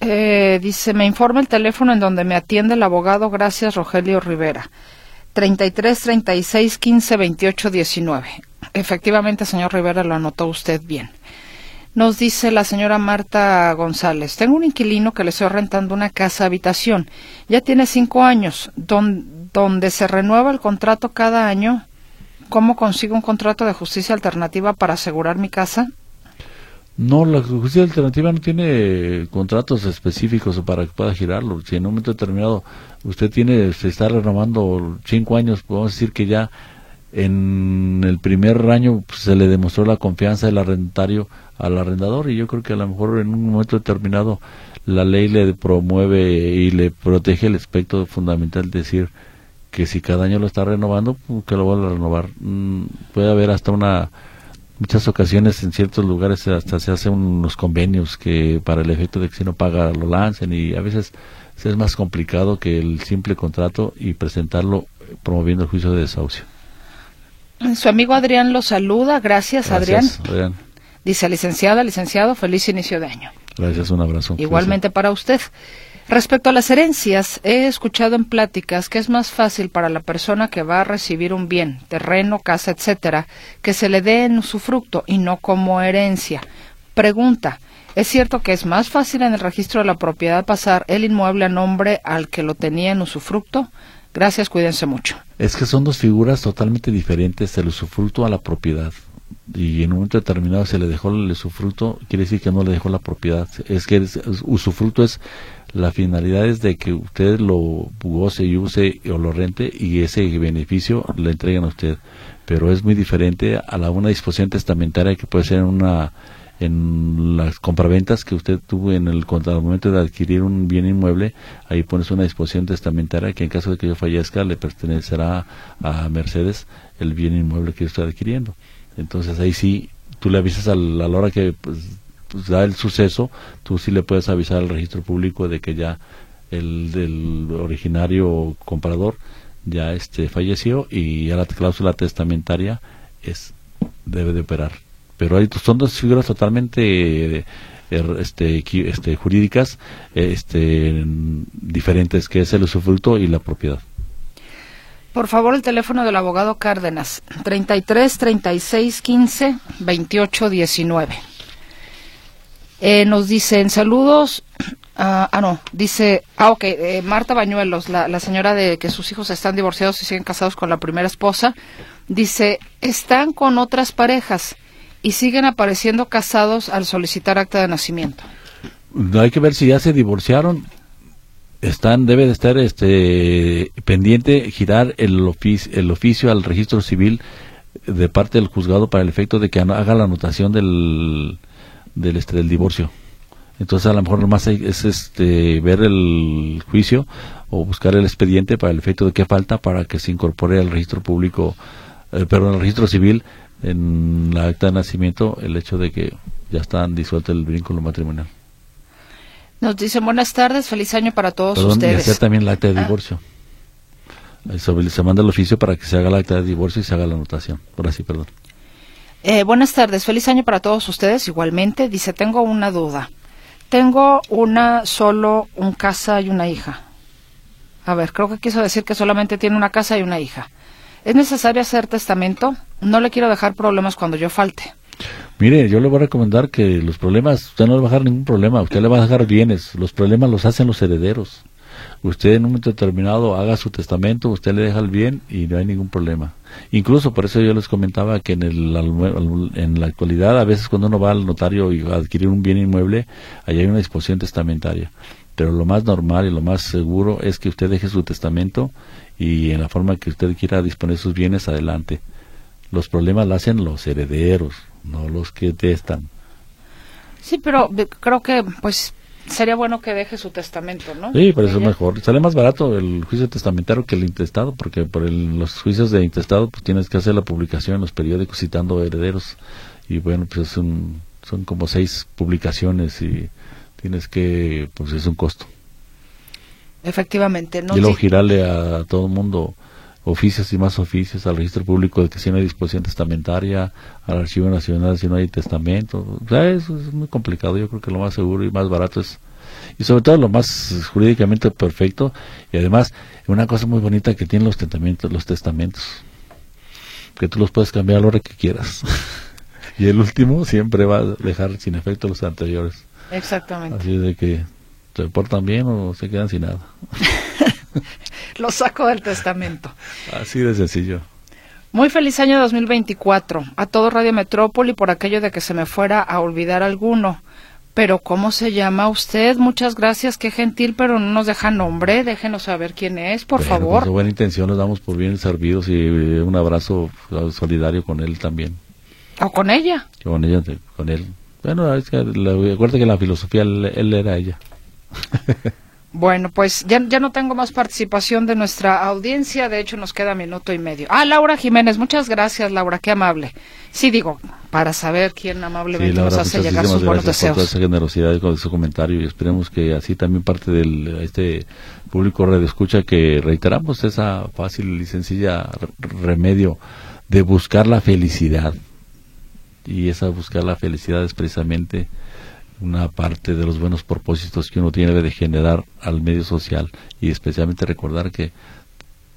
Eh, dice, me informa el teléfono en donde me atiende el abogado, gracias Rogelio Rivera. 33 36 15 28 19. Efectivamente, señor Rivera, lo anotó usted bien. Nos dice la señora Marta González, tengo un inquilino que le estoy rentando una casa habitación. Ya tiene cinco años, donde se renueva el contrato cada año. ¿Cómo consigo un contrato de justicia alternativa para asegurar mi casa? No, la justicia alternativa no tiene contratos específicos para que pueda girarlo. Si en un momento determinado usted tiene, se está renovando cinco años, podemos decir que ya en el primer año pues, se le demostró la confianza del arrendatario al arrendador y yo creo que a lo mejor en un momento determinado la ley le promueve y le protege el aspecto fundamental de decir que si cada año lo está renovando, pues, que lo vuelva a renovar. Mm, puede haber hasta una muchas ocasiones en ciertos lugares hasta se hacen unos convenios que para el efecto de que si no paga lo lancen y a veces es más complicado que el simple contrato y presentarlo promoviendo el juicio de desahucio. Su amigo Adrián lo saluda. Gracias, Adrián. Dice, licenciada, licenciado, feliz inicio de año. Gracias, un abrazo. Igualmente para usted. Respecto a las herencias, he escuchado en pláticas que es más fácil para la persona que va a recibir un bien, terreno, casa, etcétera, que se le dé en usufructo y no como herencia. Pregunta, ¿es cierto que es más fácil en el registro de la propiedad pasar el inmueble a nombre al que lo tenía en usufructo? Gracias, cuídense mucho. Es que son dos figuras totalmente diferentes, el usufructo a la propiedad. Y en un momento determinado se le dejó el usufructo, quiere decir que no le dejó la propiedad. Es que el usufructo es la finalidad es de que usted lo goce y use o lo rente y ese beneficio le entreguen a usted. Pero es muy diferente a la una disposición testamentaria que puede ser una en las compraventas que usted tuvo en el, al momento de adquirir un bien inmueble, ahí pones una disposición testamentaria que en caso de que yo fallezca le pertenecerá a Mercedes el bien inmueble que está adquiriendo. Entonces ahí sí, tú le avisas a la, hora que pues, pues, da el suceso, tú sí le puedes avisar al registro público de que ya el del originario comprador ya este falleció y ya la cláusula testamentaria es debe de operar pero hay, son dos figuras totalmente er, este, este, jurídicas este, diferentes, que es el usufructo y la propiedad. Por favor, el teléfono del abogado Cárdenas, 33 36 15 28 19. Eh, nos dicen saludos. ah, ah, no, dice, ah, ok, eh, Marta Bañuelos, la señora de que sus hijos están divorciados y siguen casados con la primera esposa, dice, están con otras parejas y siguen apareciendo casados al solicitar acta de nacimiento. Hay que ver si ya se divorciaron. Están, debe de estar este pendiente girar el oficio, el oficio al registro civil de parte del juzgado para el efecto de que haga la anotación del del este del divorcio. Entonces a lo mejor hay- es este ver el juicio o buscar el expediente para el efecto de qué falta para que se incorpore al registro público, eh, perdón, al registro civil en la acta de nacimiento el hecho de que ya están disuelto el vínculo matrimonial. Nos dicen buenas tardes, feliz año para todos Perdón, y ustedes. hacer también el acta de Ah. divorcio. Sobre- se manda el oficio para que se haga el acta de divorcio y se haga la anotación. Ahora sí, perdón. Eh, buenas tardes, feliz año para todos ustedes. Igualmente, dice, tengo una duda. Tengo una, solo un casa y una hija. A ver, creo que quiso decir que solamente tiene una casa y una hija. ¿Es necesario hacer testamento? No le quiero dejar problemas cuando yo falte. Mire, yo le voy a recomendar que los problemas, usted no le va a dejar ningún problema, usted le va a dejar bienes, los problemas los hacen los herederos. Usted en un momento determinado haga su testamento, usted le deja el bien y no hay ningún problema. Incluso por eso yo les comentaba que en, el, en la actualidad, a veces cuando uno va al notario y adquirir un bien inmueble, ahí hay una disposición testamentaria. Pero lo más normal y lo más seguro es que usted deje su testamento y en la forma que usted quiera disponer sus bienes adelante. Los problemas lo hacen los herederos, no los que testan. Sí, pero creo que, pues, sería bueno que deje su testamento, ¿no? Sí, por eso es mejor. Sale más barato el juicio testamentario que el intestado, porque por el- los juicios de intestado pues tienes que hacer la publicación en los periódicos citando herederos. Y bueno, pues es un- son como seis publicaciones y tienes que, pues es un costo. Efectivamente, ¿no? y luego Sí. girarle a todo el mundo oficios y más oficios al registro público de que si no hay disposición testamentaria, al archivo nacional si no hay testamento. O sea, eso es muy complicado. Yo creo que lo más seguro y más barato es, y sobre todo lo más jurídicamente perfecto, y además una cosa muy bonita que tienen los testamentos, los testamentos, que tú los puedes cambiar a la hora que quieras. y el último siempre va a dejar sin efecto los anteriores. Exactamente. Así de que se portan bien o se quedan sin nada. Lo saco del testamento. Así de sencillo. Muy feliz año 2024 a todo Radio Metrópoli por aquello de que se me fuera a olvidar alguno. Pero ¿cómo se llama usted? Muchas gracias, qué gentil, pero no nos deja nombre. Déjenos saber quién es, por Bueno, favor. de buena intención nos damos por bien servidos y eh, un abrazo solidario con él también. O con ella. Con ella, con él. Bueno, es que la, acuérdate que la filosofía él, él era ella. Bueno, pues ya, ya no tengo más participación de nuestra audiencia. De hecho, nos queda minuto y medio. Ah, Laura Jiménez. Muchas gracias, Laura. Qué amable. Sí, digo, para saber quién amablemente Laura, nos hace llegar sus buenos gracias por toda deseos. esa generosidad con su comentario y esperemos que así también parte del este público radio escucha que reiteramos esa fácil y sencilla re- remedio de buscar la felicidad y esa buscar la felicidad es precisamente una parte de los buenos propósitos que uno tiene de generar al medio social y especialmente recordar que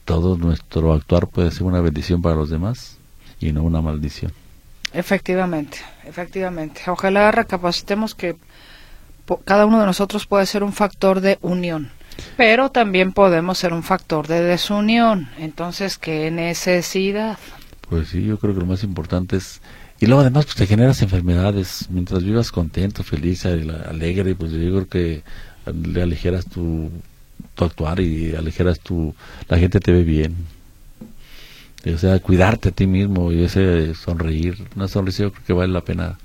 todo nuestro actuar puede ser una bendición para los demás y no una maldición. Efectivamente, efectivamente. Ojalá recapacitemos que cada uno de nosotros puede ser un factor de unión, pero también podemos ser un factor de desunión. Entonces, ¿qué necesidad? Pues sí, yo creo que lo más importante es... Y luego además pues te generas enfermedades. Mientras vivas contento, feliz, ale- alegre, pues yo creo que le aligeras tu, tu actuar y aligeras tu... La gente te ve bien. O sea, cuidarte a ti mismo y ese sonreír. Una sonrisa yo creo que vale la pena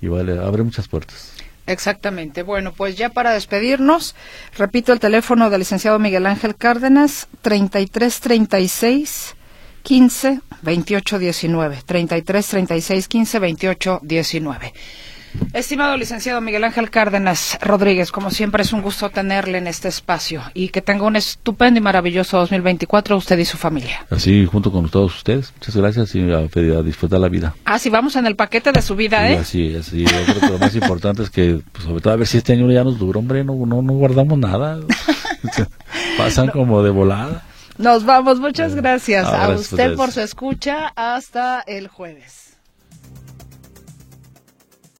y vale, abre muchas puertas. Exactamente. Bueno, pues ya para despedirnos, repito el teléfono del licenciado Miguel Ángel Cárdenas, 3336 15 28 19. 33 36 15 28 19. Estimado licenciado Miguel Ángel Cárdenas Rodríguez, como siempre es un gusto tenerle en este espacio y que tenga un estupendo y maravilloso 2024 usted y su familia. Así junto con todos ustedes. Muchas gracias y a, a disfrutar la vida. Ah, sí, vamos en el paquete de su vida, ¿eh? así, así. Yo creo que lo más importante es que, pues, sobre todo, a ver si este año ya nos dura, hombre, no, no, no guardamos nada. Pasan como de volada. Nos vamos, muchas gracias a a usted por su escucha. Hasta el jueves.